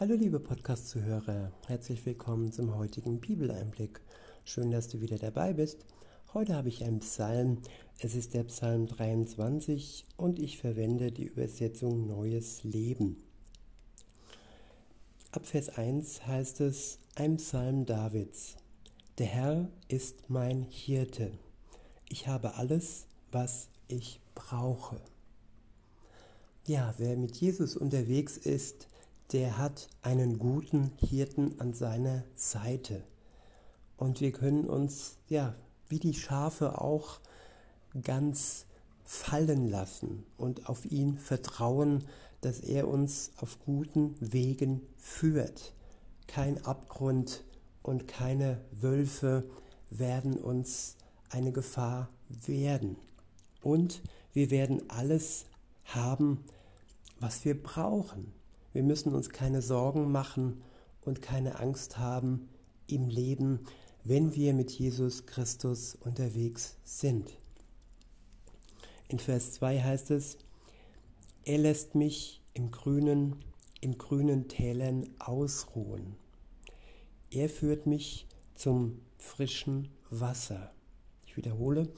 Hallo liebe Podcast-Zuhörer, herzlich willkommen zum heutigen Bibeleinblick. Schön, dass du wieder dabei bist. Heute habe ich einen Psalm. Es ist der Psalm 23 und ich verwende die Übersetzung Neues Leben. Ab Vers 1 heißt es, ein Psalm Davids. Der Herr ist mein Hirte. Ich habe alles, was ich brauche. Ja, wer mit Jesus unterwegs ist, der hat einen guten Hirten an seiner Seite. Und wir können uns, ja, wie die Schafe auch ganz fallen lassen und auf ihn vertrauen, dass er uns auf guten Wegen führt. Kein Abgrund und keine Wölfe werden uns eine Gefahr werden. Und wir werden alles haben, was wir brauchen. Wir müssen uns keine Sorgen machen und keine Angst haben im Leben, wenn wir mit Jesus Christus unterwegs sind. In Vers 2 heißt es, er lässt mich im grünen, in grünen Tälern ausruhen. Er führt mich zum frischen Wasser. Ich wiederhole,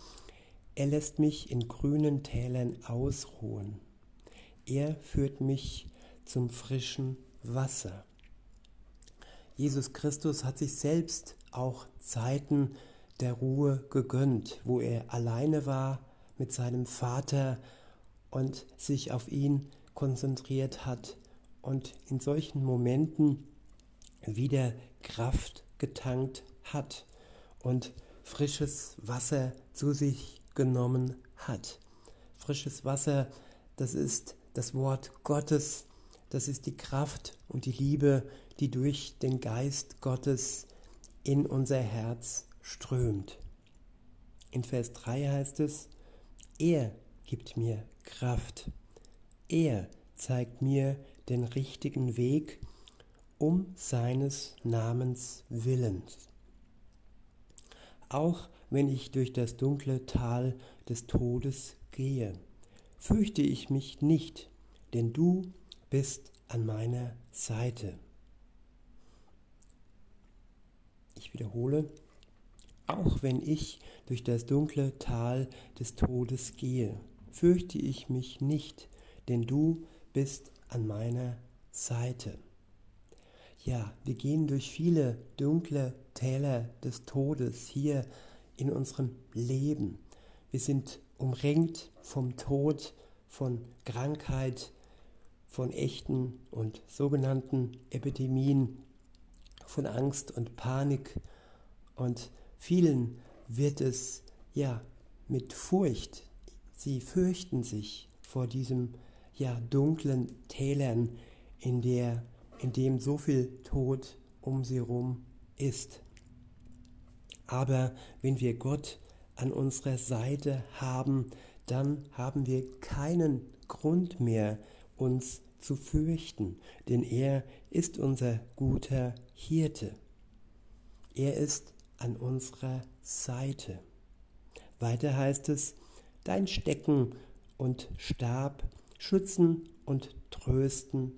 er lässt mich in grünen Tälern ausruhen. Er führt mich zum frischen Wasser. Jesus Christus hat sich selbst auch Zeiten der Ruhe gegönnt, wo er alleine war mit seinem Vater und sich auf ihn konzentriert hat und in solchen Momenten wieder Kraft getankt hat und frisches Wasser zu sich genommen hat. Frisches Wasser, das ist das Wort Gottes, das ist die Kraft und die Liebe, die durch den Geist Gottes in unser Herz strömt. In Vers 3 heißt es, er gibt mir Kraft. Er zeigt mir den richtigen Weg um seines Namens willens. Auch wenn ich durch das dunkle Tal des Todes gehe, fürchte ich mich nicht, denn du bist an meiner Seite. Ich wiederhole, auch wenn ich durch das dunkle Tal des Todes gehe, fürchte ich mich nicht, denn du bist an meiner Seite. Ja, wir gehen durch viele dunkle Täler des Todes hier in unserem Leben. Wir sind umringt vom Tod, von Krankheit, von echten und sogenannten Epidemien, von Angst und Panik und vielen wird es ja mit Furcht, sie fürchten sich vor diesem ja dunklen Tälern, in der in dem so viel Tod um sie herum ist. Aber wenn wir Gott an unserer Seite haben, dann haben wir keinen Grund mehr, uns zu fürchten, denn er ist unser guter Hirte. Er ist an unserer Seite. Weiter heißt es, dein Stecken und Stab schützen und trösten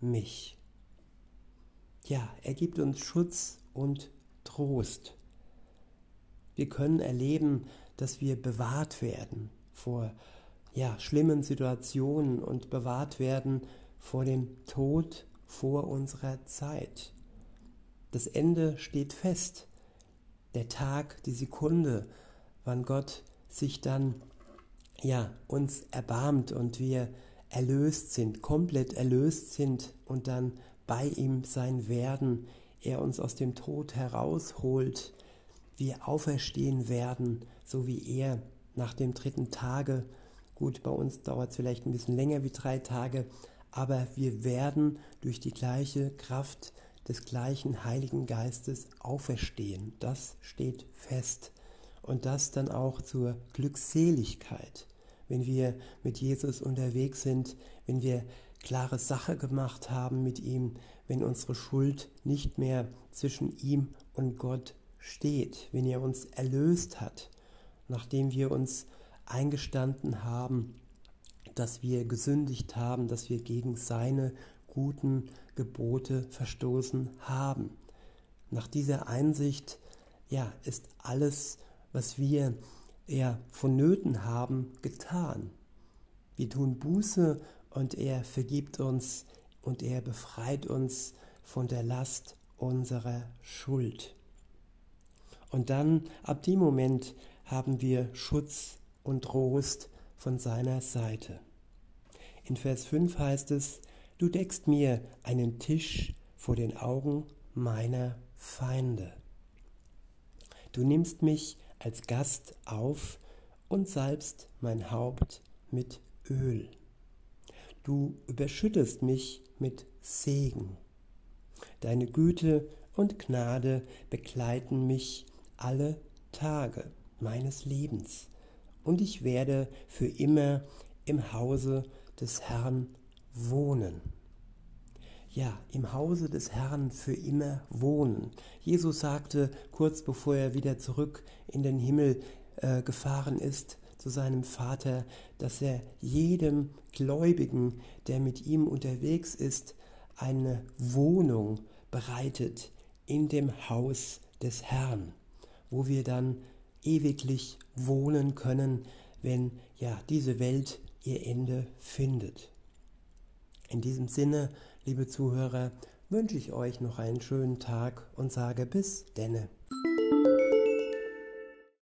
mich. Ja, er gibt uns Schutz und Trost. Wir können erleben, dass wir bewahrt werden vor ja, schlimmen Situationen und bewahrt werden vor dem Tod vor unserer Zeit. Das Ende steht fest. Der Tag, die Sekunde, wann Gott sich dann ja uns erbarmt und wir erlöst sind, komplett erlöst sind und dann bei ihm sein werden, er uns aus dem Tod herausholt, wir auferstehen werden, so wie er nach dem dritten Tage. Gut, bei uns dauert es vielleicht ein bisschen länger wie drei Tage, aber wir werden durch die gleiche Kraft des gleichen Heiligen Geistes auferstehen. Das steht fest. Und das dann auch zur Glückseligkeit, wenn wir mit Jesus unterwegs sind, wenn wir klare Sache gemacht haben mit ihm, wenn unsere Schuld nicht mehr zwischen ihm und Gott steht, wenn er uns erlöst hat, nachdem wir uns eingestanden haben, dass wir gesündigt haben, dass wir gegen seine guten Gebote verstoßen haben. Nach dieser Einsicht, ja, ist alles, was wir ja vonnöten haben, getan. Wir tun Buße und er vergibt uns und er befreit uns von der Last unserer Schuld. Und dann, ab dem Moment, haben wir Schutz und Trost von seiner Seite. In Vers 5 heißt es, du deckst mir einen Tisch vor den Augen meiner Feinde. Du nimmst mich als Gast auf und salbst mein Haupt mit Öl. Du überschüttest mich mit Segen. Deine Güte und Gnade begleiten mich alle Tage meines Lebens, und ich werde für immer im Hause des Herrn wohnen. Ja, im Hause des Herrn für immer wohnen. Jesus sagte kurz bevor er wieder zurück in den Himmel äh, gefahren ist, zu seinem Vater, dass er jedem Gläubigen, der mit ihm unterwegs ist, eine Wohnung bereitet in dem Haus des Herrn, wo wir dann ewiglich wohnen können, wenn ja diese Welt ihr Ende findet. In diesem Sinne, liebe Zuhörer, wünsche ich euch noch einen schönen Tag und sage bis denne.